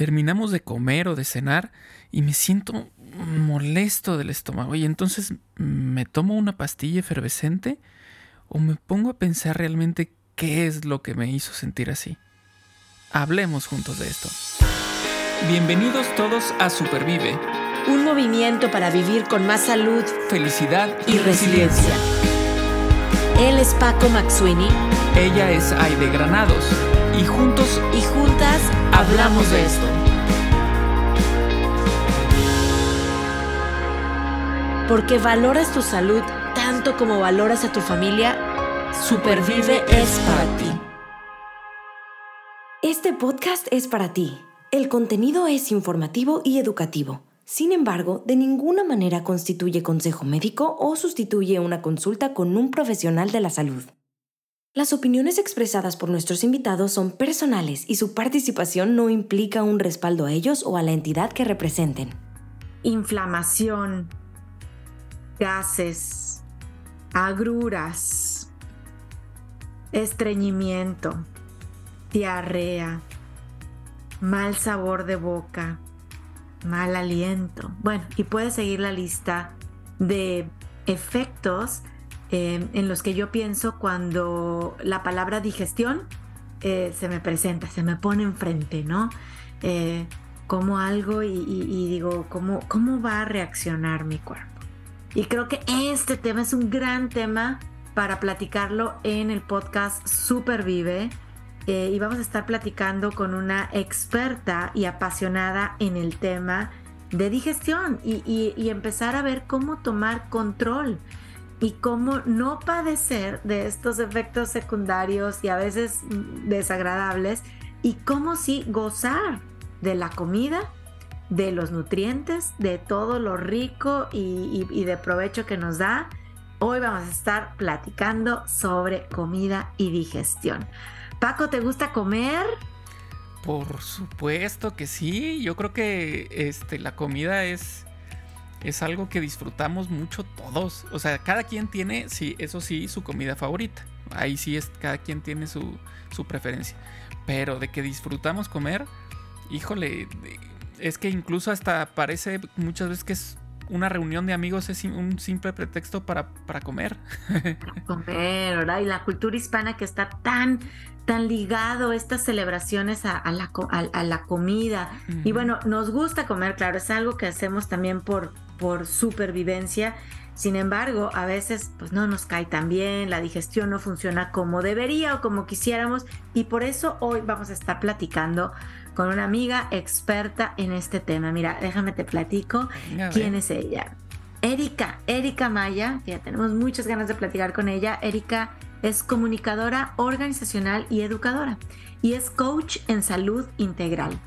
terminamos de comer o de cenar y me siento molesto del estómago y entonces me tomo una pastilla efervescente o me pongo a pensar realmente qué es lo que me hizo sentir así. Hablemos juntos de esto. Bienvenidos todos a Supervive. Un movimiento para vivir con más salud, felicidad y, resiliencia. Él es Paco Maxuini. Ella es Aide Granados. Y juntos y juntas hablamos de esto. Porque valoras tu salud tanto como valoras a tu familia, Supervive es para ti. Este podcast es para ti. El contenido es informativo y educativo. Sin embargo, de ninguna manera constituye consejo médico o sustituye una consulta con un profesional de la salud. Las opiniones expresadas por nuestros invitados son personales y su participación no implica un respaldo a ellos o a la entidad que representen. Inflamación, gases, agruras, estreñimiento, diarrea, mal sabor de boca, mal aliento. Bueno, y puedes seguir la lista de efectos Em, en los que yo pienso cuando la palabra digestión eh, se me presenta, se me pone enfrente, ¿no? Eh, como algo y, digo, ¿cómo, ¿cómo va a reaccionar mi cuerpo? Y creo que este tema es un gran tema para platicarlo en el podcast Supervive. Eh, y vamos a estar platicando con una experta y apasionada en el tema de digestión y, y empezar a ver cómo tomar control y cómo no padecer de estos efectos secundarios y a veces desagradables y cómo sí gozar de la comida, de los nutrientes, de todo lo rico y, y de provecho que nos da. Hoy vamos a estar platicando sobre comida y digestión. Paco, ¿te gusta comer? Por supuesto que sí. Yo creo que este, la comida es es algo que disfrutamos mucho todos. O sea, cada quien tiene, sí, eso sí, su comida favorita. Ahí sí es, cada quien tiene su, su preferencia. Pero de que disfrutamos comer, híjole, es que incluso hasta parece muchas veces que es una reunión de amigos es un simple pretexto para, para comer. comer, ¿verdad? Y la cultura hispana que está tan, tan ligado estas celebraciones a, la, a, la, comida. Y bueno, nos gusta comer, claro, es algo que hacemos también por, por supervivencia. Sin embargo, a veces pues no nos cae tan bien, la digestión no funciona como debería o como quisiéramos y por eso hoy vamos a estar platicando con una amiga experta en este tema. Mira, déjame te platico quién es ella. Erika, Erika Maya, ya tenemos muchas ganas de platicar con ella. Erika es comunicadora organizacional y educadora y es coach en salud integral.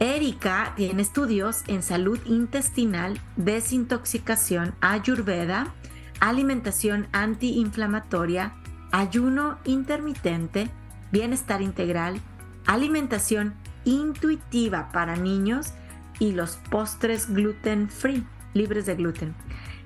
Erika tiene estudios en salud intestinal, desintoxicación, ayurveda, alimentación antiinflamatoria, ayuno intermitente, bienestar integral, alimentación intuitiva para niños y los postres gluten free, libres de gluten.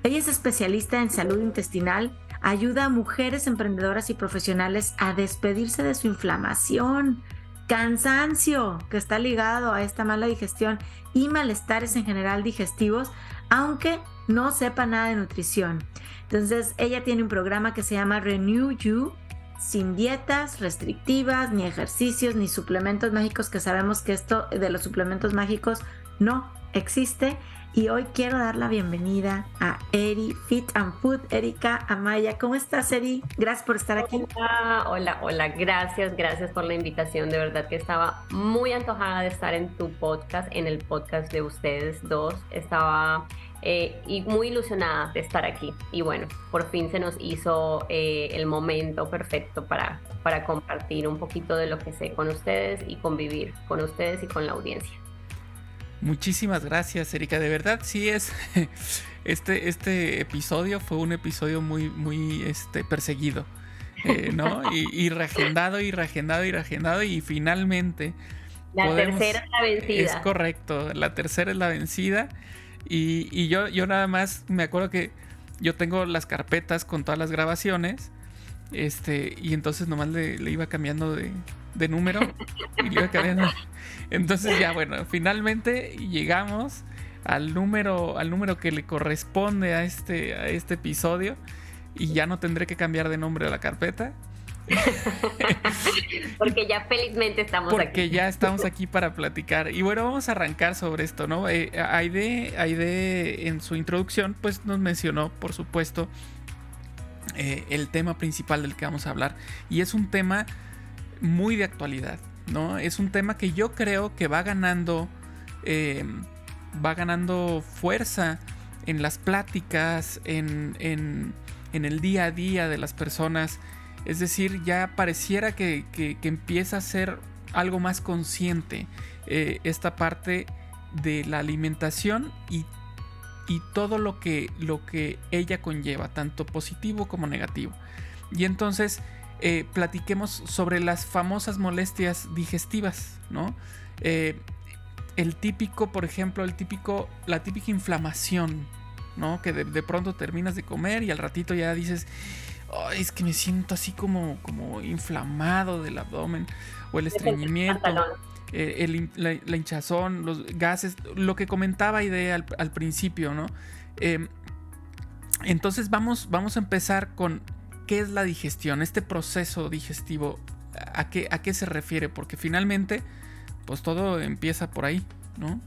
Ella es especialista en salud intestinal, ayuda a mujeres emprendedoras y profesionales a despedirse de su inflamación, cansancio que está ligado a esta mala digestión y malestares en general digestivos, aunque no sepa nada de nutrición. Entonces, ella tiene un programa que se llama Renew You, sin dietas restrictivas, ni ejercicios, ni suplementos mágicos, que sabemos que esto de los suplementos mágicos no existe. Y hoy quiero dar la bienvenida a Eri Fit and Food, Erika Amaya. ¿Cómo estás, Eri? Gracias por estar aquí. Hola, hola, hola. Gracias, gracias por la invitación. De verdad que estaba muy antojada de estar en tu podcast, en el podcast de ustedes dos. Estaba eh, y muy ilusionada de estar aquí. Y bueno, por fin se nos hizo eh, el momento perfecto para, para compartir un poquito de lo que sé con ustedes y convivir con ustedes y con la audiencia. Muchísimas gracias, Erika. De verdad, sí es. Este, este episodio fue un episodio muy, muy este, perseguido. Eh, ¿no? Y, y, reagendado y reagendado y reagendado. Y finalmente. La tercera es la vencida. Es correcto. La tercera es la vencida. Y, yo, yo nada más me acuerdo que yo tengo las carpetas con todas las grabaciones. Este, y entonces nomás le, iba cambiando de, de número. y cambiando. Entonces ya bueno, finalmente llegamos al número, al número que le corresponde a este, a este episodio. Y ya no tendré que cambiar de nombre a la carpeta. Porque ya felizmente estamos aquí. Porque ya estamos aquí para platicar. Y bueno, vamos a arrancar sobre esto, ¿no? Eh, Aide, Aide en su introducción, pues nos mencionó, por supuesto, eh, el tema principal del que vamos a hablar. Y es un tema muy de actualidad, ¿no? Es un tema que yo creo que va ganando. Eh, va ganando fuerza en las pláticas, en, en, el día a día de las personas es decir, ya pareciera que, empieza a ser algo más consciente eh, esta parte de la alimentación y, todo lo que, lo que ella conlleva, tanto positivo como negativo. Y entonces eh, platiquemos sobre las famosas molestias digestivas, ¿no? Eh, el típico, por ejemplo, el típico, la típica inflamación, ¿no? Que de, de, pronto terminas de comer y al ratito ya dices, es que me siento así como, como inflamado del abdomen o el estreñimiento. Eh, la, hinchazón, los gases, lo que comentaba Idea al, principio, ¿no? Entonces vamos, vamos a empezar con qué es la digestión, este proceso digestivo, a qué, a qué se refiere, porque finalmente, pues todo empieza por ahí, ¿no?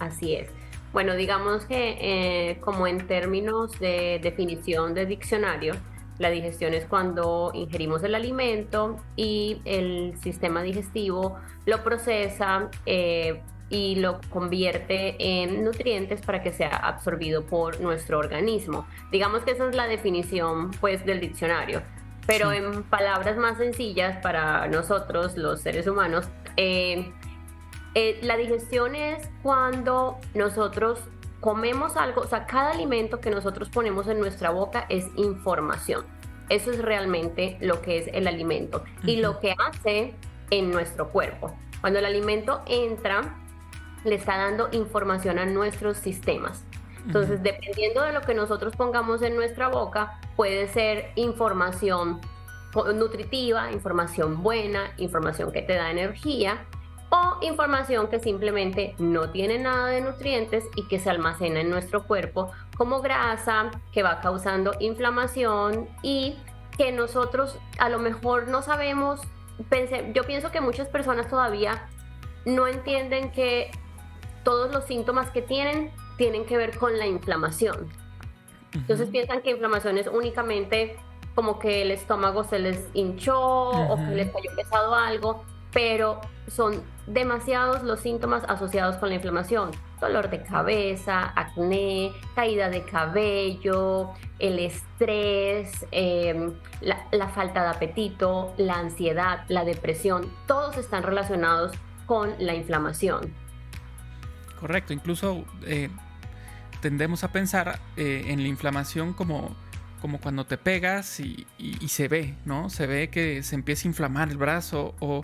Así es. Bueno, digamos que eh, como en términos de definición de diccionario, la digestión es cuando ingerimos el alimento y el sistema digestivo lo procesa eh, y lo convierte en nutrientes para que sea absorbido por nuestro organismo. Digamos que esa es la definición pues del diccionario. Pero en palabras más sencillas para nosotros, los seres humanos, eh, eh, la digestión es cuando nosotros comemos algo, o sea, cada alimento que nosotros ponemos en nuestra boca es información. Eso es realmente lo que es el alimento y lo que hace en nuestro cuerpo. Cuando el alimento entra, le está dando información a nuestros sistemas. Entonces, dependiendo de lo que nosotros pongamos en nuestra boca, puede ser información nutritiva, información buena, información que te da energía o información que simplemente no tiene nada de nutrientes y que se almacena en nuestro cuerpo como grasa, que va causando inflamación y que nosotros a lo mejor no sabemos, pensé, yo pienso que muchas personas todavía no entienden que todos los síntomas que tienen tienen que ver con la inflamación. Entonces piensan que inflamación es únicamente como que el estómago se les hinchó o que les cayó pesado algo, pero son demasiados los síntomas asociados con la inflamación. Dolor de cabeza, acné, caída de cabello, el estrés, em, la, falta de apetito, la ansiedad, la depresión, todos están relacionados con la inflamación. Correcto, incluso eh, tendemos a pensar eh, en la inflamación como, como cuando te pegas y, se ve, ¿no? Se ve que se empieza a inflamar el brazo o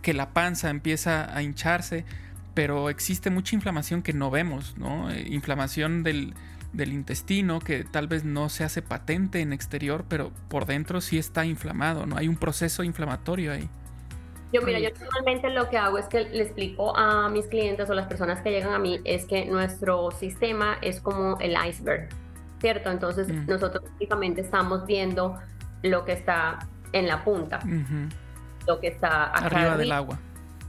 que la panza empieza a hincharse, pero existe mucha inflamación que no vemos, ¿no? Eh, inflamación del, intestino que tal vez no se hace patente en exterior, pero por dentro sí está inflamado, ¿no? Hay un proceso inflamatorio ahí. Yo, mira, yo normalmente lo que hago es que le explico a mis clientes o las personas que llegan a mí es que nuestro sistema es como el iceberg, ¿cierto? Entonces mm. nosotros únicamente estamos viendo lo que está en la punta lo que está arriba, del agua.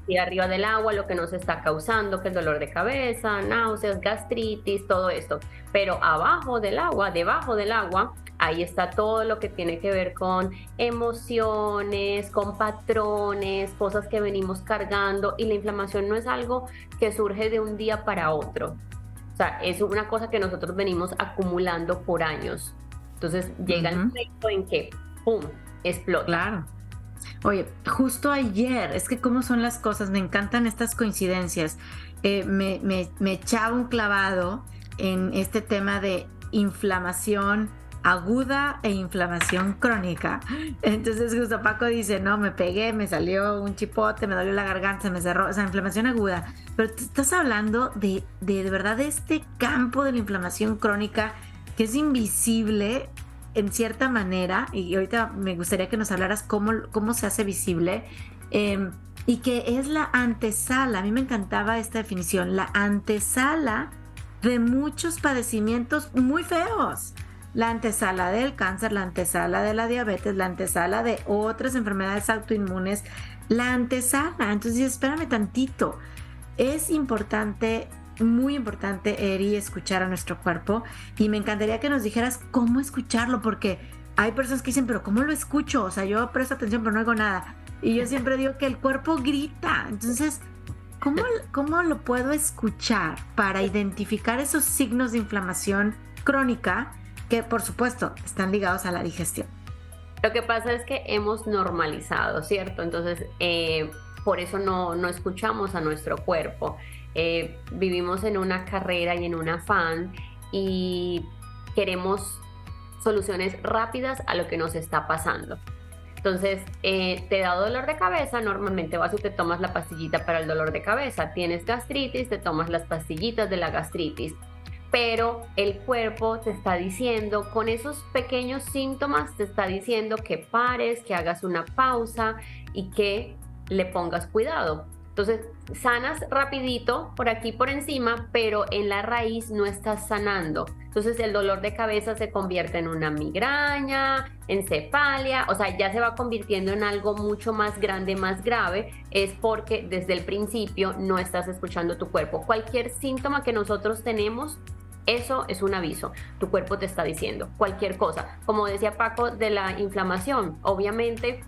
Y arriba del agua, lo que nos está causando, que es dolor de cabeza, náuseas, gastritis, todo esto. Pero abajo del agua, debajo del agua, ahí está todo lo que tiene que ver con emociones, con patrones, cosas que venimos cargando. Y la inflamación no es algo que surge de un día para otro. O sea, es una cosa que nosotros venimos acumulando por años. Entonces llega el momento en que, ¡pum!, explota. Claro. Oye, justo ayer, es que cómo son las cosas, me encantan estas coincidencias. Eh, me, echaba un clavado en este tema de inflamación aguda e inflamación crónica. Entonces justo Paco dice, no, me pegué, me salió un chipote, me dolió la garganta, me cerró, o sea, inflamación aguda. Pero te estás hablando de, de, de verdad de este campo de la inflamación crónica que es invisible en cierta manera, y ahorita me gustaría que nos hablaras cómo, cómo se hace visible, em, y que es la antesala, a mí me encantaba esta definición, la antesala de muchos padecimientos muy feos. La antesala del cáncer, la antesala de la diabetes, la antesala de otras enfermedades autoinmunes, la antesala. Entonces, espérame tantito. Es importante muy importante, Eri, escuchar a nuestro cuerpo y me encantaría que nos dijeras cómo escucharlo, porque hay personas que dicen, pero ¿cómo lo escucho? O sea, yo presto atención, pero no oigo nada. Y yo siempre digo que el cuerpo grita. Entonces, ¿cómo, cómo lo puedo escuchar para identificar esos signos de inflamación crónica que, por supuesto, están ligados a la digestión? Lo que pasa es que hemos normalizado, ¿cierto? Entonces, eh, por eso no, no escuchamos a nuestro cuerpo. Eh, vivimos en una carrera y en un afán y queremos soluciones rápidas a lo que nos está pasando. Entonces, eh, te da dolor de cabeza, normalmente vas y te tomas la pastillita para el dolor de cabeza. Tienes gastritis, te tomas las pastillitas de la gastritis. Pero el cuerpo te está diciendo, con esos pequeños síntomas, te está diciendo que pares, que hagas una pausa y que le pongas cuidado. Entonces, sanas rapidito por aquí por encima, pero en la raíz no estás sanando. Entonces el dolor de cabeza se convierte en una migraña, en cefalia, o sea, ya se va convirtiendo en algo mucho más grande, más grave, es porque desde el principio no estás escuchando tu cuerpo. Cualquier síntoma que nosotros tenemos eso es un aviso. Tu cuerpo te está diciendo cualquier cosa. Como decía Paco de la inflamación, obviamente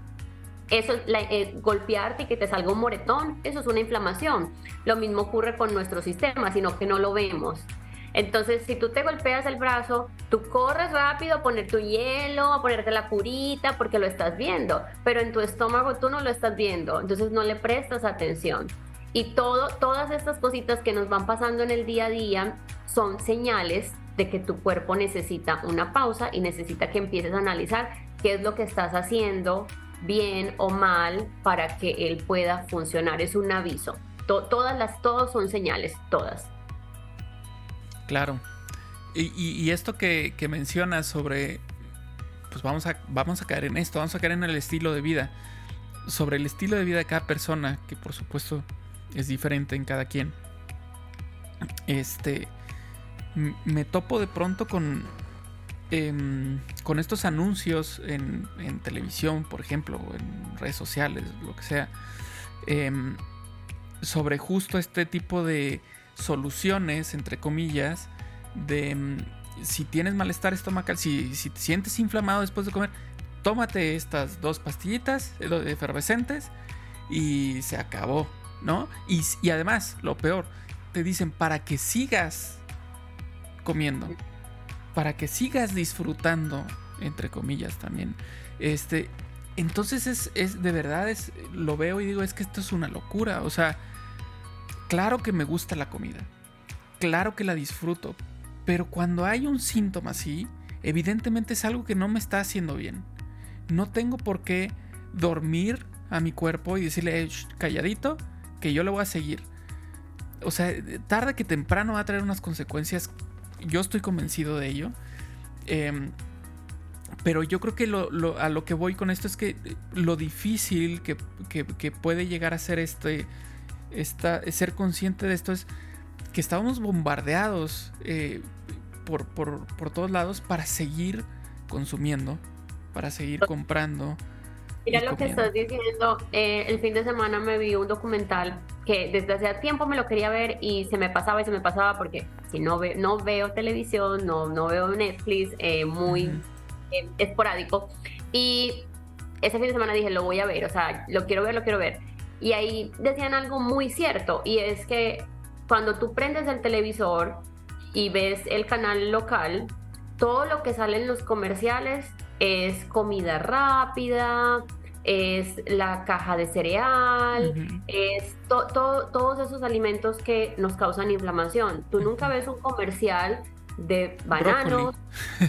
eso, eh, golpearte y que te salga un moretón, eso es una inflamación. Lo mismo ocurre con nuestro sistema, sino que no lo vemos. Entonces, si tú te golpeas el brazo, tú corres rápido a poner tu hielo, a ponerte la curita, porque lo estás viendo, pero en tu estómago tú no lo estás viendo, entonces no le prestas atención. Y todas estas cositas que nos van pasando en el día a día son señales de que tu cuerpo necesita una pausa y necesita que empieces a analizar qué es lo que estás haciendo, bien o mal para que él pueda funcionar. Es un aviso. todas las, todos son señales, todas. Claro. Y, esto que, que, mencionas sobre, pues vamos a, vamos a caer en esto, vamos a caer en el estilo de vida. Sobre el estilo de vida de cada persona, que por supuesto es diferente en cada quien. Este, me topo de pronto con, Em, con estos anuncios en, televisión, por ejemplo, en redes sociales, lo que sea, em, sobre justo este tipo de soluciones, entre comillas, de em, si tienes malestar estomacal, si, si te sientes inflamado después de comer, tómate estas dos pastillitas efervescentes y se acabó, ¿no? Y, además, lo peor, te dicen para que sigas comiendo para que sigas disfrutando, entre comillas también. Este, entonces es, es, de verdad, es, lo veo y digo, es que esto es una locura. O sea, claro que me gusta la comida, claro que la disfruto, pero cuando hay un síntoma así, evidentemente es algo que no me está haciendo bien. No tengo por qué dormir a mi cuerpo y decirle, calladito, que yo lo voy a seguir. O sea, tarde que temprano va a traer unas consecuencias yo estoy convencido de ello. Em, pero yo creo que a lo que voy con esto es que lo difícil que, puede llegar a ser este, ser consciente de esto es que estábamos bombardeados eh, por, por, todos lados para seguir consumiendo, para seguir comprando. Mira lo que estás diciendo. Eh, el fin de semana me vi un documental que desde hace tiempo me lo quería ver y se me pasaba y se me pasaba porque si no, no veo televisión, no, no veo Netflix, eh, muy eh, esporádico. Y ese fin de semana dije, lo voy a ver, o sea, lo quiero ver, lo quiero ver. Y ahí decían algo muy cierto y es que cuando tú prendes el televisor y ves el canal local, todo lo que sale en los comerciales es comida rápida, es la caja de cereal, es todos esos alimentos que nos causan inflamación. Tú nunca ves un comercial de bananos,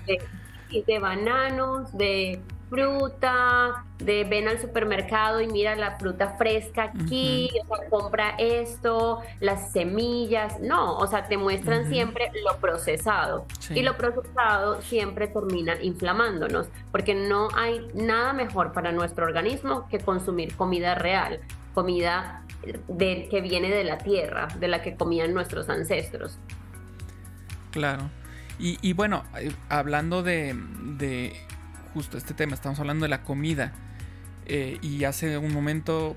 de, bananos, de fruta, de ven al supermercado y mira la fruta fresca aquí, o sea, compra esto, las semillas, no, o sea, te muestran siempre lo procesado y lo procesado siempre termina inflamándonos, porque no hay nada mejor para nuestro organismo que consumir comida real, comida de, que viene de la tierra, de la que comían nuestros ancestros. Claro. Y, bueno, eh, hablando de, justo este tema, estamos hablando de la comida. Eh, y hace un momento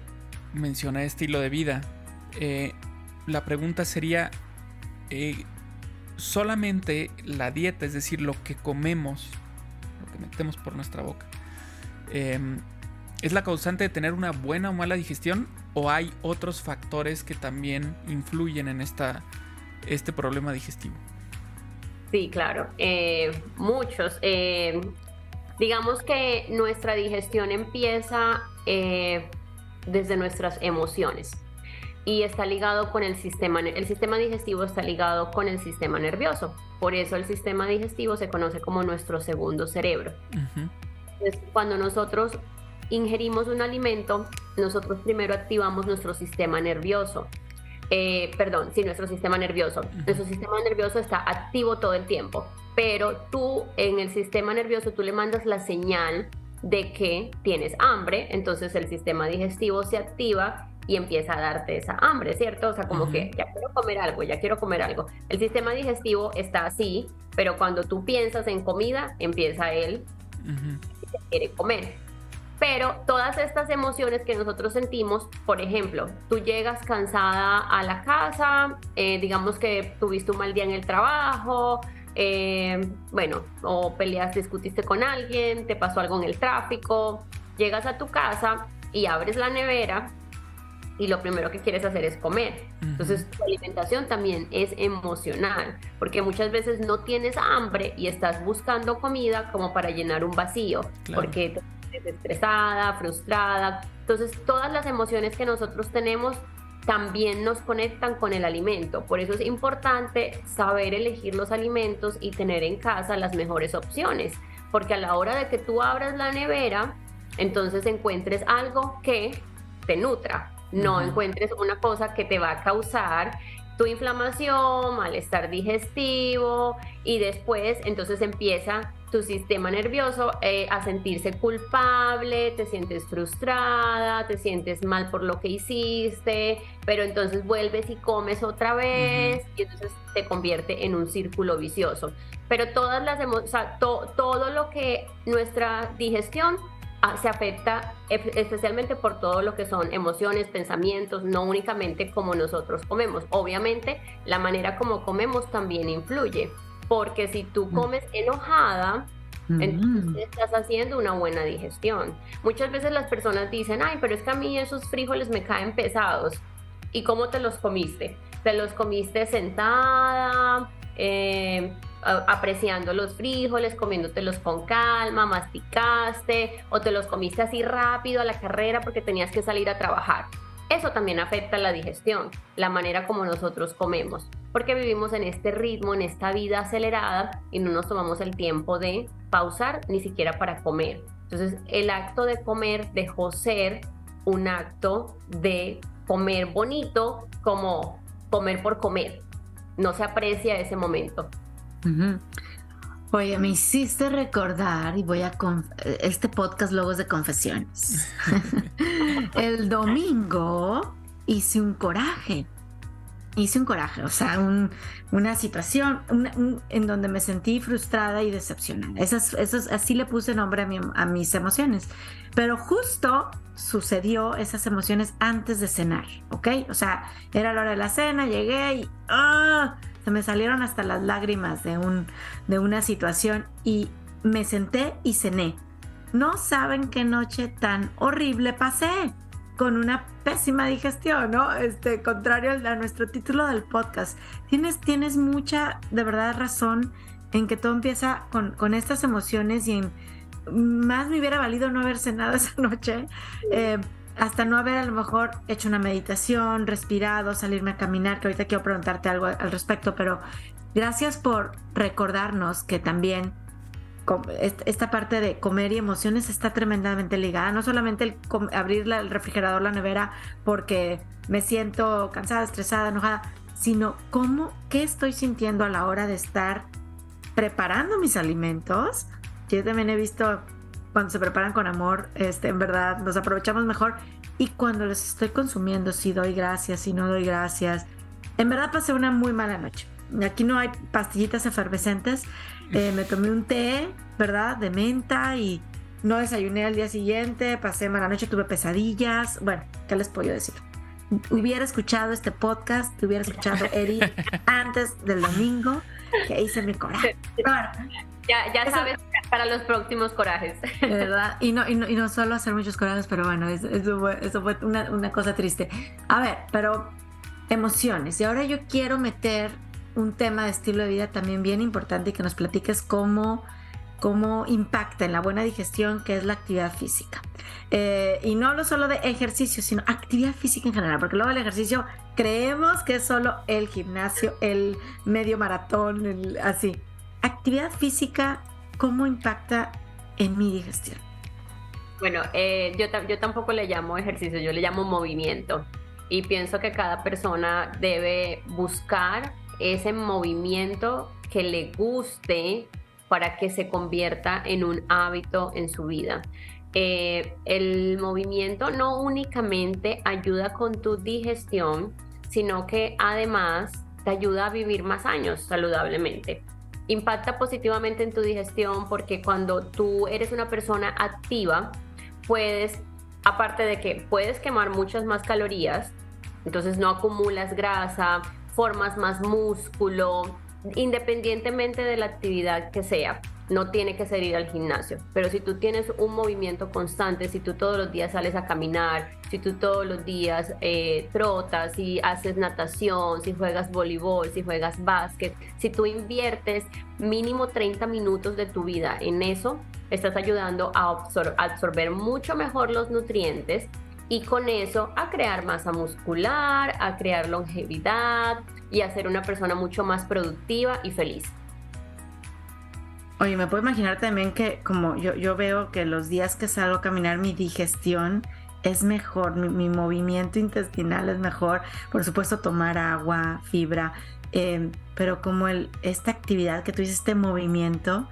mencioné estilo de vida. Eh, la pregunta sería, solamente la dieta, es decir, lo que comemos, lo que metemos por nuestra boca, em, ¿es la causante de tener una buena o mala digestión? ¿O hay otros factores que también influyen en esta, este problema digestivo? Sí, claro, eh, muchos. Eh, digamos que nuestra digestión empieza eh, desde nuestras emociones y está ligado con el sistema, el sistema digestivo está ligado con el sistema nervioso. Por eso el sistema digestivo se conoce como nuestro segundo cerebro. cuando nosotros ingerimos un alimento, nosotros primero activamos nuestro sistema nervioso eh, perdón, si nuestro sistema nervioso. Nuestro sistema nervioso está activo todo el tiempo, pero tú en el sistema nervioso tú le mandas la señal de que tienes hambre, entonces el sistema digestivo se activa y empieza a darte esa hambre, ¿cierto? O sea, como que ya quiero comer algo, ya quiero comer algo. El sistema digestivo está así, pero cuando tú piensas en comida, empieza él y quiere comer. Pero todas estas emociones que nosotros sentimos, por ejemplo, tú llegas cansada a la casa, eh, digamos que tuviste un mal día en el trabajo, eh, bueno, o peleas, discutiste con alguien, te pasó algo en el tráfico, llegas a tu casa y abres la nevera y lo primero que quieres hacer es comer. Entonces, tu alimentación también es emocional, porque muchas veces no tienes hambre y estás buscando comida como para llenar un vacío, porque estresada, frustrada. Entonces, todas las emociones que nosotros tenemos también nos conectan con el alimento. Por eso es importante saber elegir los alimentos y tener en casa las mejores opciones. Porque a la hora de que tú abras la nevera, entonces encuentres algo que te nutra. No encuentres una cosa que te va a causar tu inflamación, malestar digestivo y después entonces empieza tu sistema nervioso eh, a sentirse culpable, te sientes frustrada, te sientes mal por lo que hiciste, pero entonces vuelves y comes otra vez y entonces te convierte en un círculo vicioso. Pero todas las o sea, todo lo que nuestra digestión ah, se afecta especialmente por todo lo que son emociones, pensamientos, no únicamente como nosotros comemos. Obviamente la manera como comemos también influye porque si tú mm. comes enojada, entonces estás haciendo una buena digestión. Muchas veces las personas dicen, ay, pero es que a mí esos frijoles me caen pesados. ¿Y cómo te los comiste? ¿Te los comiste sentada? Eh, apreciando los frijoles, comiéndotelos con calma, masticaste o te los comiste así rápido a la carrera porque tenías que salir a trabajar. Eso también afecta la digestión, la manera como nosotros comemos, porque vivimos en este ritmo, en esta vida acelerada y no nos tomamos el tiempo de pausar ni siquiera para comer. Entonces, el acto de comer dejó ser un acto de comer bonito como comer por comer. No se aprecia ese momento. Oye, me hiciste recordar y voy a este podcast luego es de confesiones. el domingo hice un coraje. Hice un coraje, o sea, una situación en donde me sentí frustrada y decepcionada. Esas, así le puse nombre a, a mis emociones. Pero justo sucedió esas emociones antes de cenar, ¿ok? O sea, era la hora de la cena, llegué y ¡ah! Se me salieron hasta las lágrimas de, un, de una situación y me senté y cené. No saben qué noche tan horrible pasé con una pésima digestión, ¿no? Este, contrario a nuestro título del podcast. Tienes, tienes mucha, de verdad, razón en que todo empieza con, con estas emociones y en, más me hubiera valido no haber cenado esa noche. Eh, hasta no haber a lo mejor hecho una meditación, respirado, salirme a caminar, que ahorita quiero preguntarte algo al respecto, pero gracias por recordarnos que también esta parte de comer y emociones está tremendamente ligada. No solamente abrir el refrigerador, la nevera, porque me siento cansada, estresada, enojada, sino cómo, qué estoy sintiendo a la hora de estar preparando mis alimentos. Yo también he visto cuando se preparan con amor, este, en verdad, nos aprovechamos mejor. Y cuando los estoy consumiendo, si doy gracias, si no doy gracias. En verdad pasé una muy mala noche. Aquí no hay pastillitas efervescentes. Eh, me tomé un té, ¿verdad? De menta y no desayuné al día siguiente. Pasé mala noche, tuve pesadillas. Bueno, ¿qué les puedo decir? Hubiera escuchado este podcast, hubiera escuchado Eri antes del domingo que hice mi coraje. Ya, ya sabes para los próximos corajes. ¿Verdad? Y no, y no, y no solo hacer muchos corajes, pero bueno, eso, fue, eso fue una, una, cosa triste. A ver, pero emociones. Y ahora yo quiero meter un tema de estilo de vida también bien importante y que nos platiques cómo, cómo impacta en la buena digestión, que es la actividad física. Eh, y no hablo solo de ejercicio, sino actividad física en general, porque luego el ejercicio creemos que es solo el gimnasio, el medio maratón, el, así. Actividad física ¿cómo impacta en mi digestión? Bueno, eh, yo, tampoco le llamo ejercicio, yo le llamo movimiento. Y pienso que cada persona debe buscar ese movimiento que le guste para que se convierta en un hábito en su vida. Eh, el movimiento no únicamente ayuda con tu digestión, sino que además te ayuda a vivir más años saludablemente impacta positivamente en tu digestión porque cuando tú eres una persona activa, puedes, aparte de que puedes quemar muchas más calorías, entonces no acumulas grasa, formas más músculo, independientemente de la actividad que sea no tiene que ser ir al gimnasio, pero si tú tienes un movimiento constante, si tú todos los días sales a caminar, si tú todos los días eh, trotas, si haces natación, si juegas voleibol, si juegas básquet, si tú inviertes mínimo 30 minutos de tu vida en eso, estás ayudando a absorber mucho mejor los nutrientes y con eso a crear masa muscular, a crear longevidad y a ser una persona mucho más productiva y feliz. Oye, me puedo imaginar también que como yo, yo veo que los días que salgo a caminar mi digestión es mejor, mi, movimiento intestinal es mejor, por supuesto tomar agua, fibra, em, pero como el, esta actividad que tú dices, este movimiento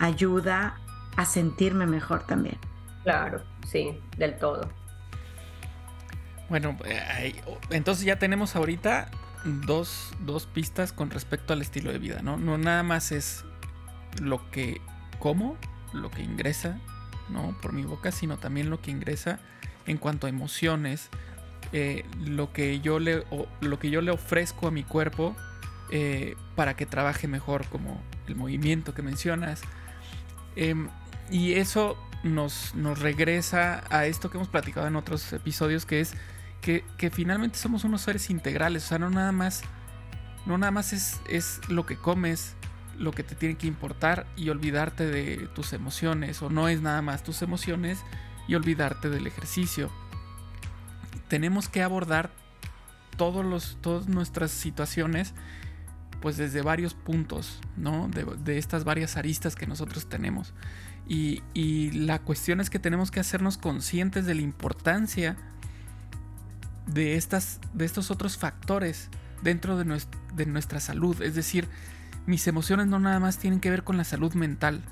ayuda a sentirme mejor también. Claro, sí, del todo. Bueno, eh, entonces ya tenemos ahorita dos, dos pistas con respecto al estilo de vida, ¿no? No nada más es lo que como, lo que ingresa, ¿no? Por mi boca, sino también lo que ingresa en cuanto a emociones, eh, lo, que yo le, lo que yo le ofrezco a mi cuerpo eh, para que trabaje mejor, como el movimiento que mencionas. Em, y eso nos, nos, regresa a esto que hemos platicado en otros episodios, que es que, que, finalmente somos unos seres integrales, o sea, no nada más, no nada más es, es lo que comes, lo que te tiene que importar y olvidarte de tus emociones o no es nada más tus emociones y olvidarte del ejercicio. Tenemos que abordar todos los, todas nuestras situaciones pues desde varios puntos, ¿no? De, estas varias aristas que nosotros tenemos. Y, la cuestión es que tenemos que hacernos conscientes de la importancia de, estas, de estos otros factores dentro de, de nuestra salud. Es decir, mis emociones no nada más tienen que ver con la salud mental,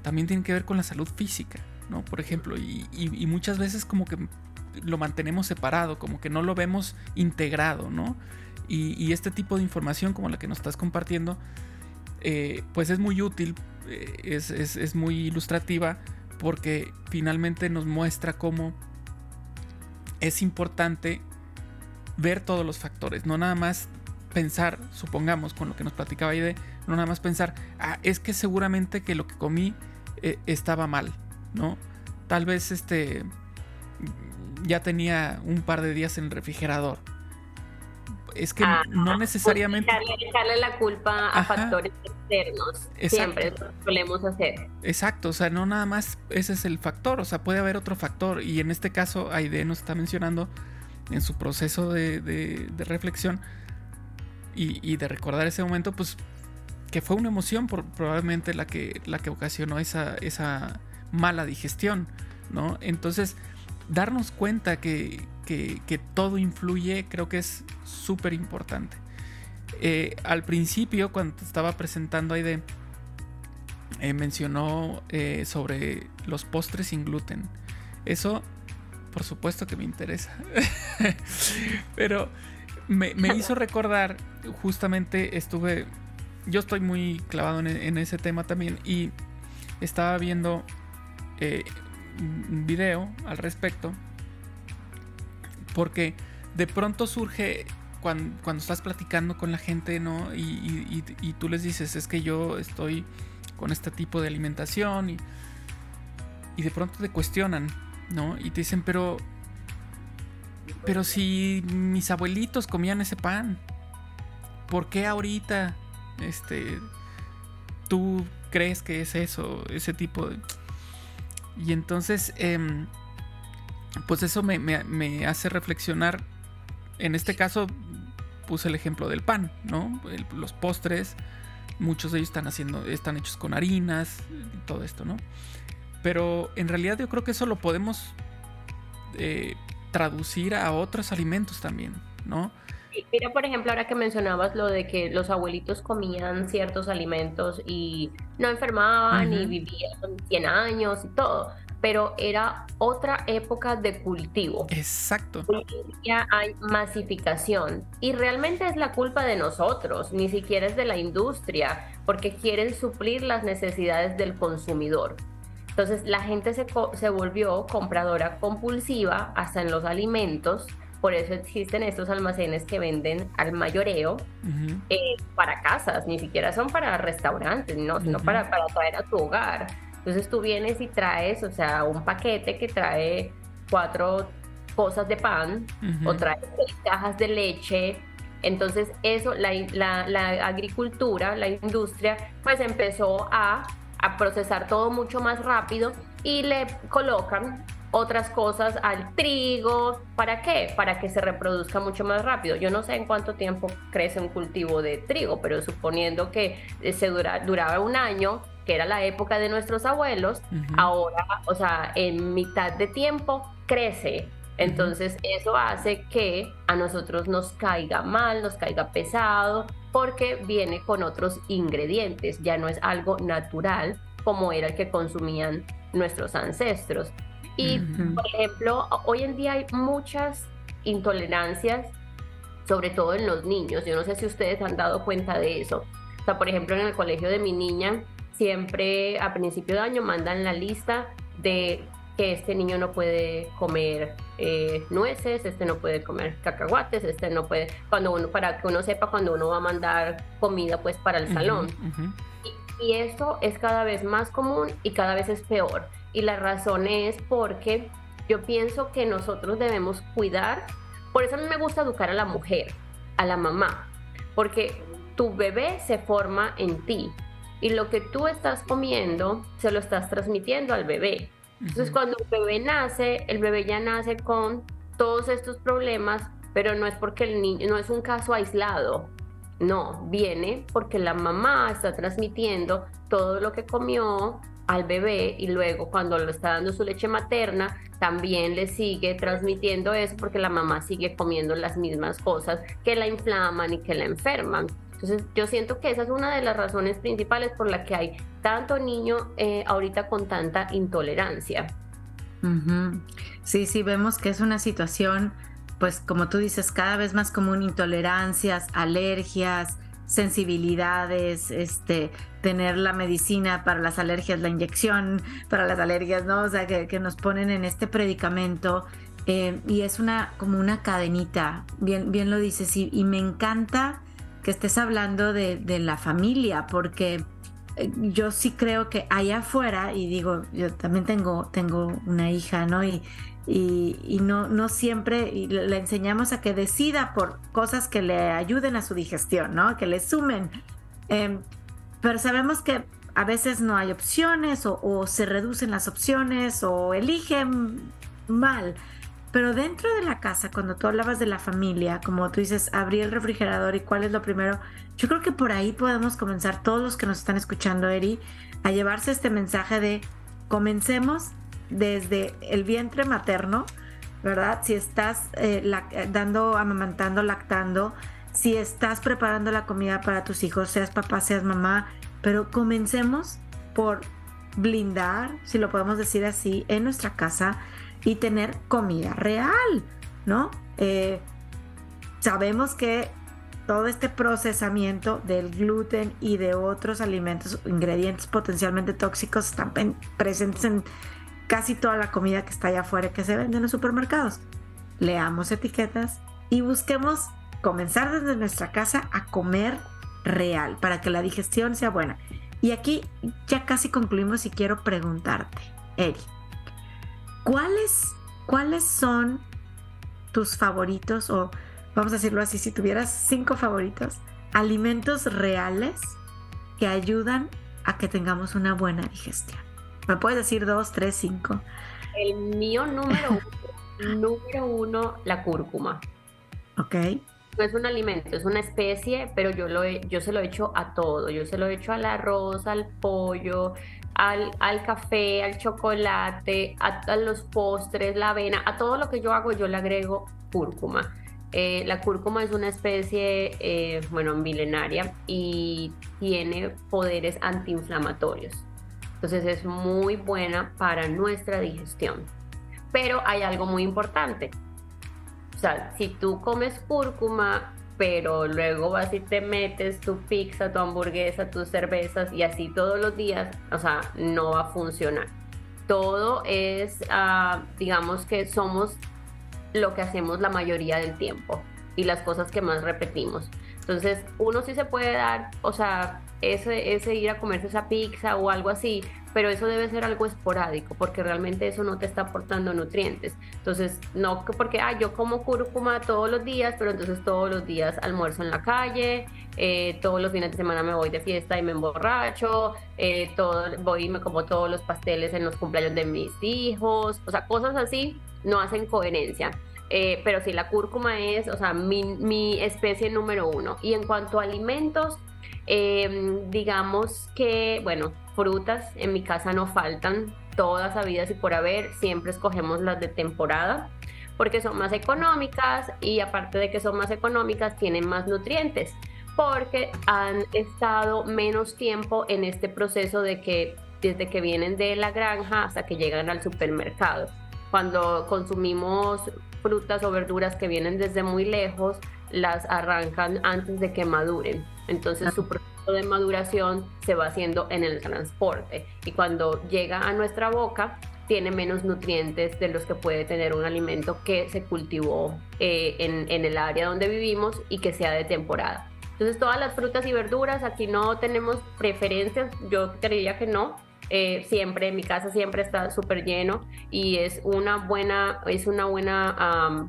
también tienen que ver con la salud física, ¿no? Por ejemplo, y, muchas veces como que lo mantenemos separado, como que no lo vemos integrado, ¿no? Y, este tipo de información como la que nos estás compartiendo, eh, pues es muy útil, eh, es, es, muy ilustrativa, porque finalmente nos muestra cómo es importante ver todos los factores, no nada más pensar, supongamos, con lo que nos platicaba Aide, no nada más pensar, ah, es que seguramente que lo que comí eh, estaba mal, ¿no? Tal vez este ya tenía un par de días en el refrigerador. Es que ah, no necesariamente. Echarle, la culpa a factores externos. Siempre solemos hacer. Exacto, o sea, no nada más ese es el factor, o sea, puede haber otro factor. Y en este caso, Aide nos está mencionando en su proceso de reflexión y, de recordar ese momento, pues que fue una emoción probablemente la que, la que ocasionó esa, esa mala digestión, ¿no? Entonces, darnos cuenta que, que, todo influye creo que es súper importante. Eh, al principio, cuando estaba presentando Aide, eh, mencionó eh, sobre los postres sin gluten. Eso, por supuesto que me interesa. Pero me, hizo recordar, justamente estuve, yo estoy muy clavado en, ese tema también y estaba viendo un video al respecto porque de pronto surge cuando, estás platicando con la gente, ¿no? Y, tú les dices, es que yo estoy con este tipo de alimentación y, y de pronto te cuestionan, ¿no? Y te dicen, pero, pero si mis abuelitos comían ese pan, ¿por qué ahorita, este, tú crees que es eso, ese tipo de... Y entonces, eh, pues eso me, hace reflexionar. En este caso puse el ejemplo del pan, ¿no? los postres, muchos de ellos están haciendo, están hechos con harinas, todo esto, ¿no? Pero en realidad yo creo que eso lo podemos eh, traducir a otros alimentos también, ¿no? Mira, por ejemplo, ahora que mencionabas lo de que los abuelitos comían ciertos alimentos y no enfermaban y vivían 100 años y todo pero era otra época de cultivo. Exacto. Hoy día hay masificación y realmente es la culpa de nosotros, ni siquiera es de la industria, porque quieren suplir las necesidades del consumidor. Entonces la gente se, se volvió compradora compulsiva hasta en los alimentos. Por eso existen estos almacenes que venden al mayoreo eh, para casas, ni siquiera son para restaurantes, no, sino para, para traer a tu hogar. Entonces tú vienes y traes, o sea, un paquete que trae cuatro cosas de pan o trae seis cajas de leche. Entonces eso, la, la, agricultura, la industria, pues empezó a, a procesar todo mucho más rápido y le colocan otras cosas al trigo. ¿Para qué? Para que se reproduzca mucho más rápido. Yo no sé en cuánto tiempo crece un cultivo de trigo, pero suponiendo que se dura, duraba un año, que era la época de nuestros abuelos, ahora, o sea, en mitad de tiempo crece. Entonces eso hace que a nosotros nos caiga mal, nos caiga pesado, porque viene con otros ingredientes, ya no es algo natural como era el que consumían nuestros ancestros. Y, por ejemplo, hoy en día hay muchas intolerancias, sobre todo en los niños. Yo no sé si ustedes han dado cuenta de eso. O sea, por ejemplo, en el colegio de mi niña, siempre a principio de año mandan la lista de que este niño no puede comer eh, nueces, este no puede comer cacahuates, este no puede, cuando uno, para que uno sepa cuando uno va a mandar comida pues para el salón. y, y, esto es cada vez más común y cada vez es peor. Y la razón es porque yo pienso que nosotros debemos cuidar, por eso a mí me gusta educar a la mujer, a la mamá, porque tu bebé se forma en ti y lo que tú estás comiendo se lo estás transmitiendo al bebé. Entonces cuando el bebé nace, el bebé ya nace con todos estos problemas, pero no es porque el niño, no es un caso aislado. No, viene porque la mamá está transmitiendo todo lo que comió al bebé y luego cuando lo está dando su leche materna también le sigue transmitiendo eso porque la mamá sigue comiendo las mismas cosas que la inflaman y que la enferman. Entonces yo siento que esa es una de las razones principales por la que hay tanto niño eh, ahorita con tanta intolerancia. Sí, sí, vemos que es una situación, pues como tú dices, cada vez más común, intolerancias, alergias, sensibilidades, este, tener la medicina para las alergias, la inyección para las alergias, ¿no? O sea, que, nos ponen en este predicamento. Eh, y es una como una cadenita, bien, bien lo dices, y me encanta que estés hablando de, la familia, porque eh, yo sí creo que allá afuera, y digo, yo también tengo, tengo una hija, ¿no? Y, y, no, no siempre le enseñamos a que decida por cosas que le ayuden a su digestión, ¿no? Que le sumen. Em, pero sabemos que a veces no hay opciones o, o, se reducen las opciones o eligen mal. Pero dentro de la casa, cuando tú hablabas de la familia, como tú dices, abrir el refrigerador y cuál es lo primero, yo creo que por ahí podemos comenzar todos los que nos están escuchando, Eri, a llevarse este mensaje de comencemos desde el vientre materno, ¿verdad? Si estás eh, dando, amamantando, lactando, si estás preparando la comida para tus hijos, seas papá, seas mamá, pero comencemos por blindar, si lo podemos decir así, en nuestra casa y tener comida real, ¿no? Eh, sabemos que todo este procesamiento del gluten y de otros alimentos, ingredientes potencialmente tóxicos, están presentes en casi toda la comida que está allá afuera que se vende en los supermercados. Leamos etiquetas y busquemos comenzar desde nuestra casa a comer real para que la digestión sea buena. Y aquí ya casi concluimos y quiero preguntarte, Eri, ¿cuáles, ¿cuáles son tus favoritos o vamos a decirlo así, si tuvieras cinco favoritos, alimentos reales que ayudan a que tengamos una buena digestión? ¿Me puedes decir dos, tres, cinco? El mío número uno, número uno, la cúrcuma. Ok no es un alimento, es una especie, pero yo, lo yo se lo he hecho a todo. Yo se lo he hecho al arroz, al pollo, al, al café, al chocolate, a, los postres, la avena, a todo lo que yo hago yo le agrego cúrcuma. Eh, la cúrcuma es una especie, eh, bueno, milenaria y tiene poderes antiinflamatorios. Entonces es muy buena para nuestra digestión. Pero hay algo muy importante sea, si tú comes cúrcuma, pero luego vas y te metes tu pizza, tu hamburguesa, tus cervezas y así todos los días, o sea, no va a funcionar. Todo es, ah, digamos que somos lo que hacemos la mayoría del tiempo y las cosas que más repetimos. Entonces, uno sí se puede dar, o sea, ese, ese ir a comerse esa pizza o algo así, pero eso debe ser algo esporádico porque realmente eso no te está aportando nutrientes. Entonces, no porque, ah, yo como cúrcuma todos los días, pero entonces todos los días almuerzo en la calle, eh, todos los fines de semana me voy de fiesta y me emborracho, eh, todo, voy y me como todos los pasteles en los cumpleaños de mis hijos, o sea, cosas así no hacen coherencia. Eh, pero sí, la cúrcuma es, o sea, mi, mi especie número uno. Y en cuanto a alimentos, digamos que, bueno, frutas en mi casa no faltan, todas habidas y por haber, siempre escogemos las de temporada porque son más económicas y aparte de que son más económicas tienen más nutrientes porque han estado menos tiempo en este proceso de que desde que vienen de la granja hasta que llegan al supermercado. Cuando consumimos frutas o verduras que vienen desde muy lejos, las arrancan antes de que maduren. Entonces su proceso de maduración se va haciendo en el transporte y cuando llega a nuestra boca tiene menos nutrientes de los que puede tener un alimento que se cultivó eh, en, en el área donde vivimos y que sea de temporada. Entonces todas las frutas y verduras, aquí no tenemos preferencias, yo creía que no, eh, siempre en mi casa siempre está súper lleno y es una buena, es una buena,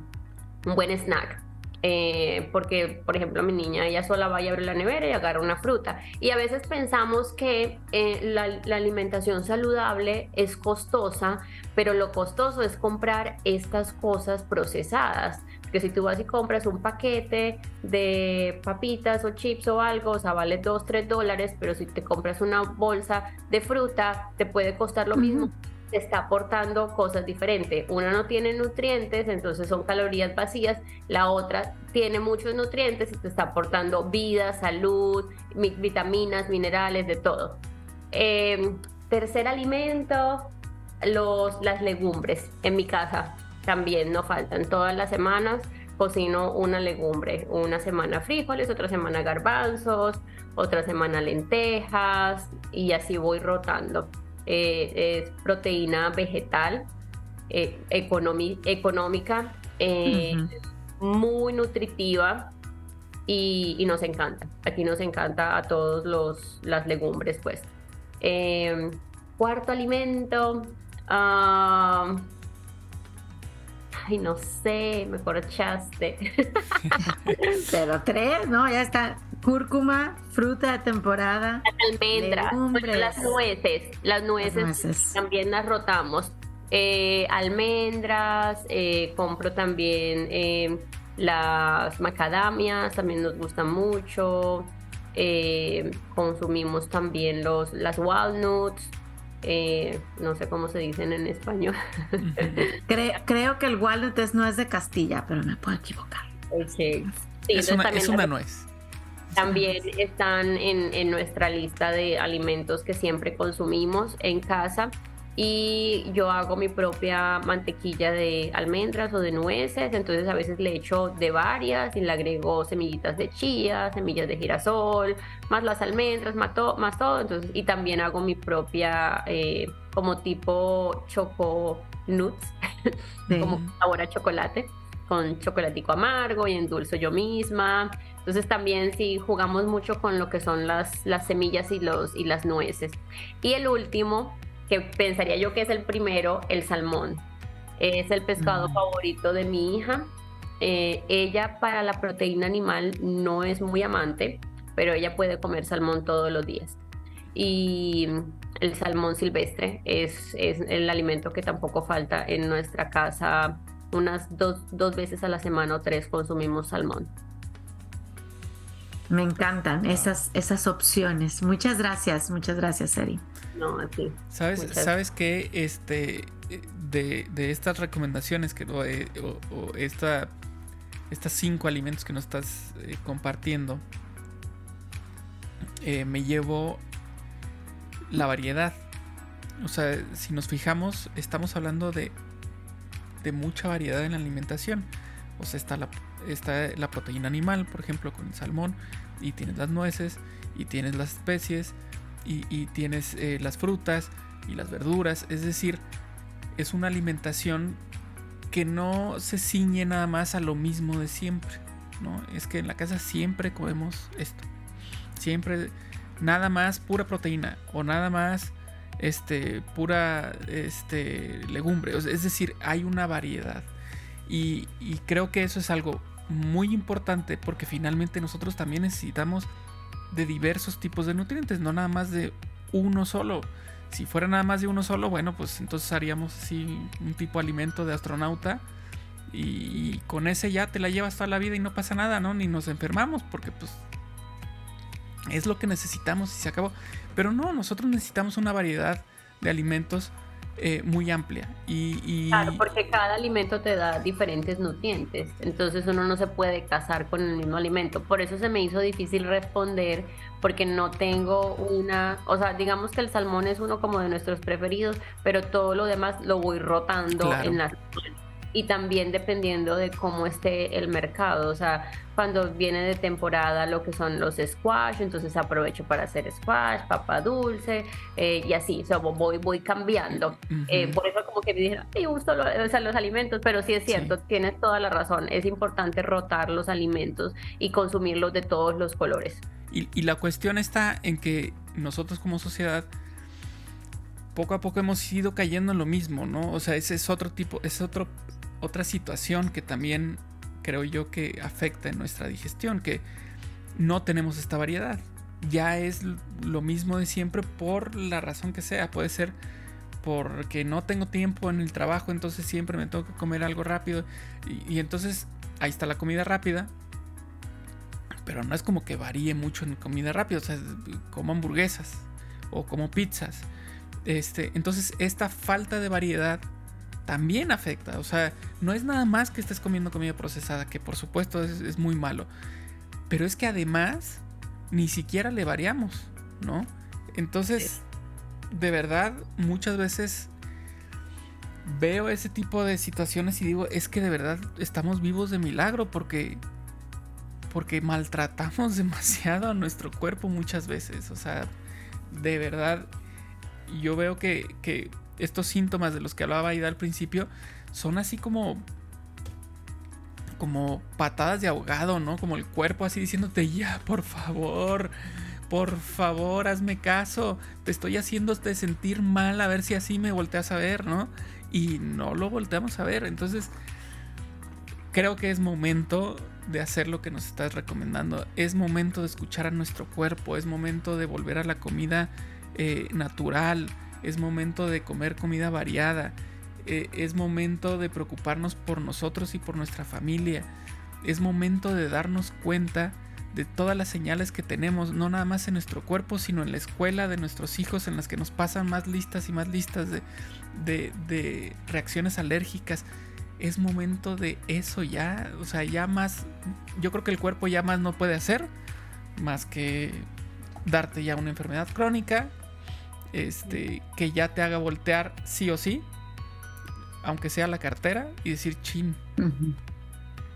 un buen snack. Eh, porque, por ejemplo, mi niña, ella sola va a abrir la nevera y agarra una fruta. Y a veces pensamos que eh, la, la, alimentación saludable es costosa, pero lo costoso es comprar estas cosas procesadas. Que si tú vas y compras un paquete de papitas o chips o algo, o sea, vale 2, 3 dólares, pero si te compras una bolsa de fruta, te puede costar lo mismo está aportando cosas diferentes. Una no tiene nutrientes, entonces son calorías vacías. La otra tiene muchos nutrientes y te está aportando vida, salud, vitaminas, minerales, de todo. Em, tercer alimento, los, las legumbres. En mi casa también no faltan. Todas las semanas cocino una legumbre. Una semana frijoles, otra semana garbanzos, otra semana lentejas y así voy rotando. Eh, es proteína vegetal, eh, económica, eh, muy nutritiva y, nos encanta. Aquí nos encanta a todos los, las legumbres, pues. Em, cuarto alimento. ay, no sé, me corchaste. Pero tres, ¿no? Ya está cúrcuma, fruta de temporada, las almendras, las nueces, las nueces, también las rotamos. Eh, almendras, eh, compro también eh, las macadamias, también nos gustan mucho. consumimos también los, las walnuts. no sé cómo se dicen en español. creo, que el walnut no es de Castilla, pero me puedo equivocar. Sí, es, una, es una nuez. También están en, en, nuestra lista de alimentos que siempre consumimos en casa. Y yo hago mi propia mantequilla de almendras o de nueces, entonces a veces le echo de varias y le agrego semillitas de chía, semillas de girasol, más las almendras, más, más todo, entonces y también hago mi propia eh, como tipo choco nuts, como sabor a chocolate con chocolatico amargo y endulzo yo misma. Entonces también sí jugamos mucho con lo que son las, las semillas y, los, y las nueces. Y el último que pensaría yo que es el primero, el salmón. Es el pescado mm. favorito de mi hija. Eh, ella para la proteína animal no es muy amante, pero ella puede comer salmón todos los días. Y el salmón silvestre es, es el alimento que tampoco falta en nuestra casa. Unas dos, dos veces a la semana o tres consumimos salmón. Me encantan esas, esas opciones. Muchas gracias, muchas gracias, Eri. No, así. ¿Sabes, ¿sabes que este, de, estas recomendaciones que, o, esta, estas cinco alimentos que nos estás eh, compartiendo, eh, me llevo la variedad. O sea, si nos fijamos, estamos hablando de, de mucha variedad en la alimentación. O sea, está la, está la proteína animal, por ejemplo, con el salmón, y tienes las nueces, y tienes las especies, y, tienes eh, las frutas y las verduras. Es decir, es una alimentación que no se ciñe nada más a lo mismo de siempre. ¿no? Es que en la casa siempre comemos esto. Siempre nada más pura proteína o nada más este pura este legumbre. Es decir, hay una variedad. Y, y creo que eso es algo muy importante porque finalmente nosotros también necesitamos de diversos tipos de nutrientes, no nada más de uno solo. Si fuera nada más de uno solo, bueno, pues entonces haríamos así un tipo de alimento de astronauta y, con ese ya te la llevas toda la vida y no pasa nada, ¿no? Ni nos enfermamos porque pues es lo que necesitamos y se acabó. Pero no, nosotros necesitamos una variedad de alimentos eh, muy amplia. Y, Claro, porque cada alimento te da diferentes nutrientes, entonces uno no se puede casar con el mismo alimento. Por eso se me hizo difícil responder, porque no tengo una, o sea, digamos que el salmón es uno como de nuestros preferidos, pero todo lo demás lo voy rotando en las y también dependiendo de cómo esté el mercado. O sea, cuando viene de temporada lo que son los squash, entonces aprovecho para hacer squash, papa dulce eh, y así. O sea, voy, voy cambiando. Eh, por eso como que me dijeron, me gusto o sea, los alimentos, pero sí es cierto, tienes toda la razón. Es importante rotar los alimentos y consumirlos de todos los colores. Y, y la cuestión está en que nosotros como sociedad poco a poco hemos ido cayendo en lo mismo, ¿no? O sea, ese es otro tipo, es otro otra situación que también creo yo que afecta en nuestra digestión, que no tenemos esta variedad. Ya es lo mismo de siempre por la razón que sea. Puede ser porque no tengo tiempo en el trabajo, entonces siempre me tengo que comer algo rápido. Y, entonces ahí está la comida rápida. Pero no es como que varíe mucho en comida rápida. O sea, como hamburguesas o como pizzas. Este, entonces esta falta de variedad también afecta. O sea, no es nada más que estés comiendo comida procesada, que por supuesto es, muy malo. Pero es que además ni siquiera le variamos, ¿no? Entonces, de verdad, muchas veces veo ese tipo de situaciones y digo, es que de verdad estamos vivos de milagro porque porque maltratamos demasiado a nuestro cuerpo muchas veces. O sea, de verdad, yo veo que, que estos síntomas de los que hablaba Aida al principio son así como como patadas de ahogado, ¿no? Como el cuerpo así diciéndote, ya, por favor, por favor, hazme caso, te estoy haciéndote sentir mal, a ver si así me volteas a ver, ¿no? Y no lo volteamos a ver, entonces creo que es momento de hacer lo que nos estás recomendando, es momento de escuchar a nuestro cuerpo, es momento de volver a la comida eh, natural, es momento de comer comida variada. eh, es momento de preocuparnos por nosotros y por nuestra familia. Es momento de darnos cuenta de todas las señales que tenemos, no nada más en nuestro cuerpo, sino en la escuela de nuestros hijos, en las que nos pasan más listas y más listas de, de, reacciones alérgicas. Es momento de eso ya, o sea, ya más, yo creo que el cuerpo ya más no puede hacer, más que darte ya una enfermedad crónica, este, que ya te haga voltear sí o sí, aunque sea la cartera, y decir chin.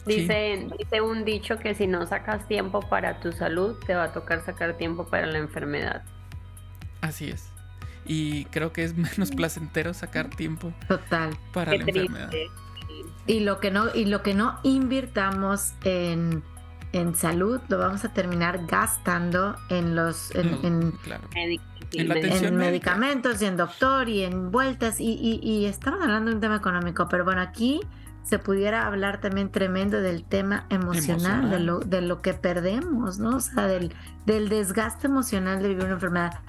Dice, dice un dicho que si no sacas tiempo para tu salud, te va a tocar sacar tiempo para la enfermedad. Así es. Y creo que es menos placentero sacar tiempo Total. para la enfermedad. Y lo que no, y lo que no invirtamos en, en salud, lo vamos a terminar gastando en los en, en, medicamentos y en doctor y en vueltas. Y, y, y estamos hablando de un tema económico, pero bueno, aquí se pudiera hablar también tremendo del tema emocional, De, lo, de lo que perdemos, ¿no? O sea, del, del desgaste emocional de vivir una enfermedad.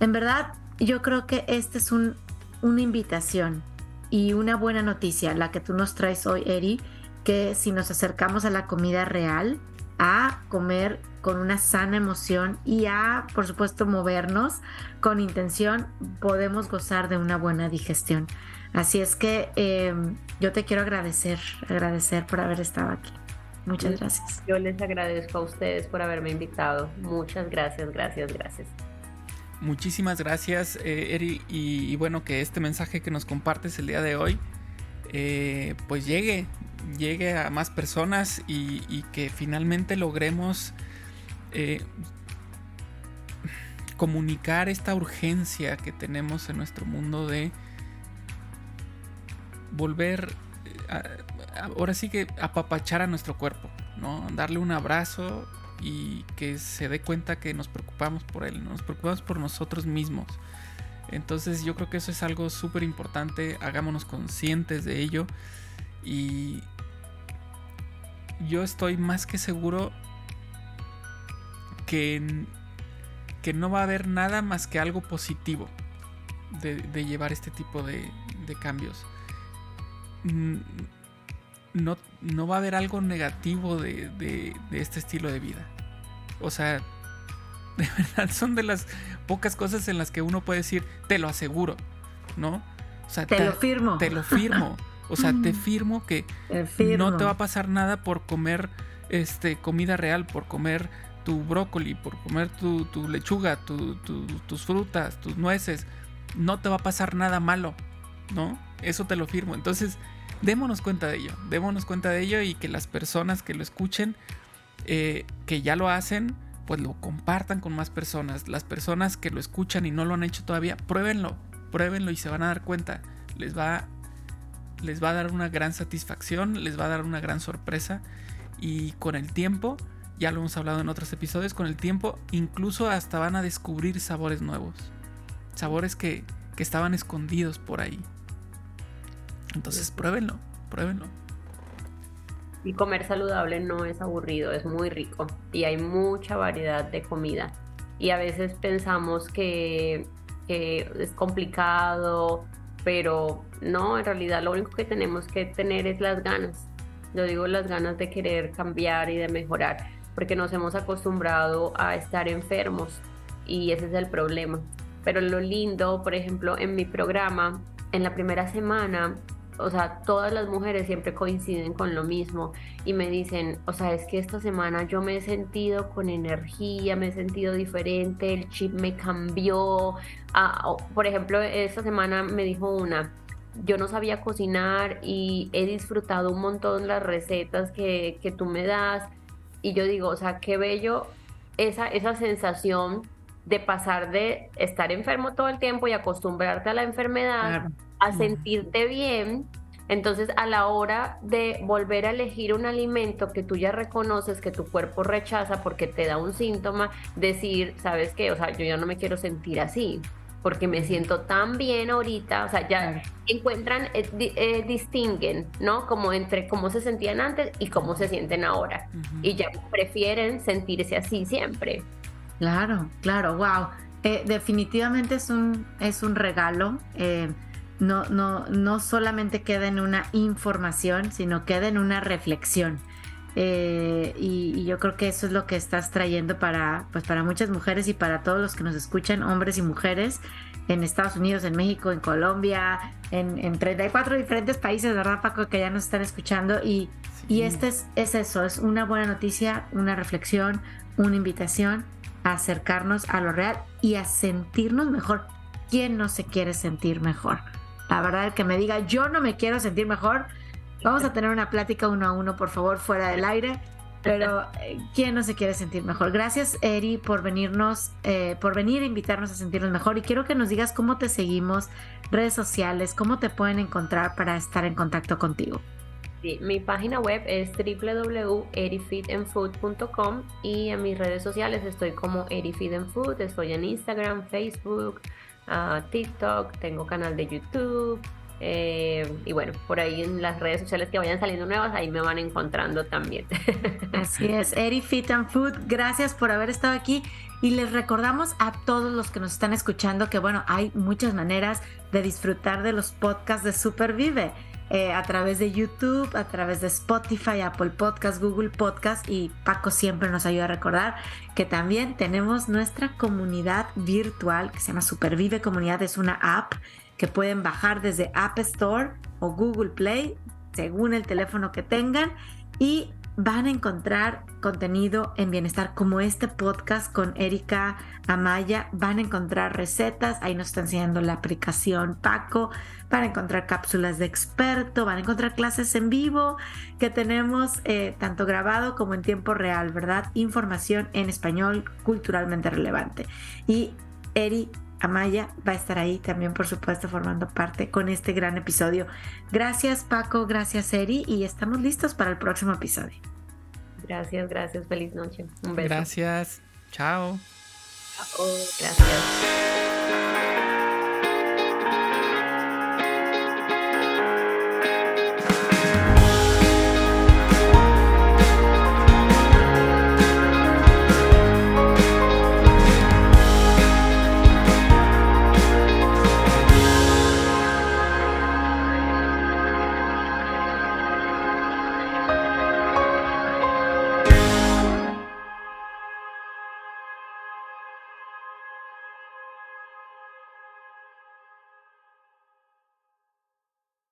En verdad, yo creo que esta es un, una invitación y una buena noticia, la que tú nos traes hoy, Eri, que si nos acercamos a la comida real, a comer con una sana emoción y a, por supuesto, movernos con intención, podemos gozar de una buena digestión. Así es que em, yo te quiero agradecer, agradecer por haber estado aquí. Muchas gracias. Yo les agradezco a ustedes por haberme invitado. Muchas gracias, gracias, gracias. Muchísimas gracias, eh, Eri. Y, bueno, que este mensaje que nos compartes el día de hoy, eh, pues llegue, llegue a más personas y, que finalmente logremos eh, comunicar esta urgencia que tenemos en nuestro mundo de volver, eh, ahora sí que apapachar a nuestro cuerpo, ¿no? Darle un abrazo y que se dé cuenta que nos preocupamos por él, nos preocupamos por nosotros mismos. Entonces yo creo que eso es algo súper importante, hagámonos conscientes de ello y yo estoy más que seguro que, que no va a haber nada más que algo positivo de, llevar este tipo de cambios. Mm, no, no va a haber algo negativo de, este estilo de vida. O sea, de verdad son de las pocas cosas en las que uno puede decir, te lo aseguro, ¿no? O sea, te, lo firmo. Te lo firmo. O sea, te firmo que no te va a pasar nada por comer este, comida real, por comer tu brócoli, por comer tu, lechuga, tus frutas, tus nueces. No te va a pasar nada malo, ¿no? Eso te lo firmo. Entonces, démonos cuenta de ello, démonos cuenta de ello y que las personas que lo escuchen, eh, que ya lo hacen, pues lo compartan con más personas. Las personas que lo escuchan y no lo han hecho todavía, pruébenlo, pruébenlo y se van a dar cuenta. Les va, les va a dar una gran satisfacción, les va a dar una gran sorpresa y con el tiempo, ya lo hemos hablado en otros episodios, con el tiempo incluso hasta van a descubrir sabores nuevos. Sabores que, que estaban escondidos por ahí. Entonces pruébenlo, pruébenlo. Y comer saludable no es aburrido, es muy rico y hay mucha variedad de comida. Y a veces pensamos que, es complicado, pero no, en realidad lo único que tenemos que tener es las ganas. Yo digo las ganas de querer cambiar y de mejorar, porque nos hemos acostumbrado a estar enfermos y ese es el problema. Pero lo lindo, por ejemplo, en mi programa, en la primera semana o sea, todas las mujeres siempre coinciden con lo mismo y me dicen, o sea, es que esta semana yo me he sentido con energía, me he sentido diferente, el chip me cambió. Ah, por ejemplo, esta semana me dijo una, yo no sabía cocinar y he disfrutado un montón las recetas que, que tú me das. Y yo digo, o sea, qué bello esa, esa sensación de pasar de estar enfermo todo el tiempo y acostumbrarte a la enfermedad a sentirte bien. Entonces, a la hora de volver a elegir un alimento que tú ya reconoces que tu cuerpo rechaza porque te da un síntoma, decir, ¿sabes qué? O sea, yo ya no me quiero sentir así porque me siento tan bien ahorita, o sea, ya encuentran, eh, eh, distinguen, ¿no? Como entre cómo se sentían antes y cómo se sienten ahora. Y ya prefieren sentirse así siempre. Claro, claro, wow. Eh, definitivamente es un, es un regalo no, no, no solamente queda en una información, sino queda en una reflexión. Eh, y, yo creo que eso es lo que estás trayendo para, pues para muchas mujeres y para todos los que nos escuchan, hombres y mujeres, en Estados Unidos, en México, en Colombia, en, en 34 diferentes países, ¿verdad, Paco? Que ya nos están escuchando. Y, y este es, es eso, es una buena noticia, una reflexión, una invitación a acercarnos a lo real y a sentirnos mejor. ¿Quién no se quiere sentir mejor? La verdad, el que me diga, yo no me quiero sentir mejor, vamos a tener una plática uno a uno, por favor, fuera del aire. Pero, eh, ¿quién no se quiere sentir mejor? Gracias, Eri, por venirnos, eh, por venir a invitarnos a sentirnos mejor. Y quiero que nos digas cómo te seguimos, redes sociales, cómo te pueden encontrar para estar en contacto contigo. Mi página web es www.erifitandfood.com y en mis redes sociales estoy como erifitandfood, estoy en Instagram, Facebook, uh, TikTok, tengo canal de YouTube, eh, y bueno, por ahí en las redes sociales que vayan saliendo nuevas, ahí me van encontrando también. Así es, Eri Fit and Food, gracias por haber estado aquí. Y les recordamos a todos los que nos están escuchando que, bueno, hay muchas maneras de disfrutar de los podcasts de Supervive. Eh, a través de YouTube, a través de Spotify, Apple Podcast, Google Podcast y Paco siempre nos ayuda a recordar que también tenemos nuestra comunidad virtual que se llama Supervive Comunidad, es una app que pueden bajar desde App Store o Google Play, según el teléfono que tengan, y van a encontrar contenido en bienestar como este podcast con Erika Amaya. Van a encontrar recetas, ahí nos está enseñando la aplicación Paco. Van a encontrar cápsulas de experto, van a encontrar clases en vivo que tenemos eh, tanto grabado como en tiempo real, ¿verdad? Información en español culturalmente relevante. Y Eri Amaya va a estar ahí también, por supuesto, formando parte con este gran episodio. Gracias Paco, gracias Eri y estamos listos para el próximo episodio. Gracias, gracias, feliz noche. Un beso. Gracias, chao. Chao, gracias.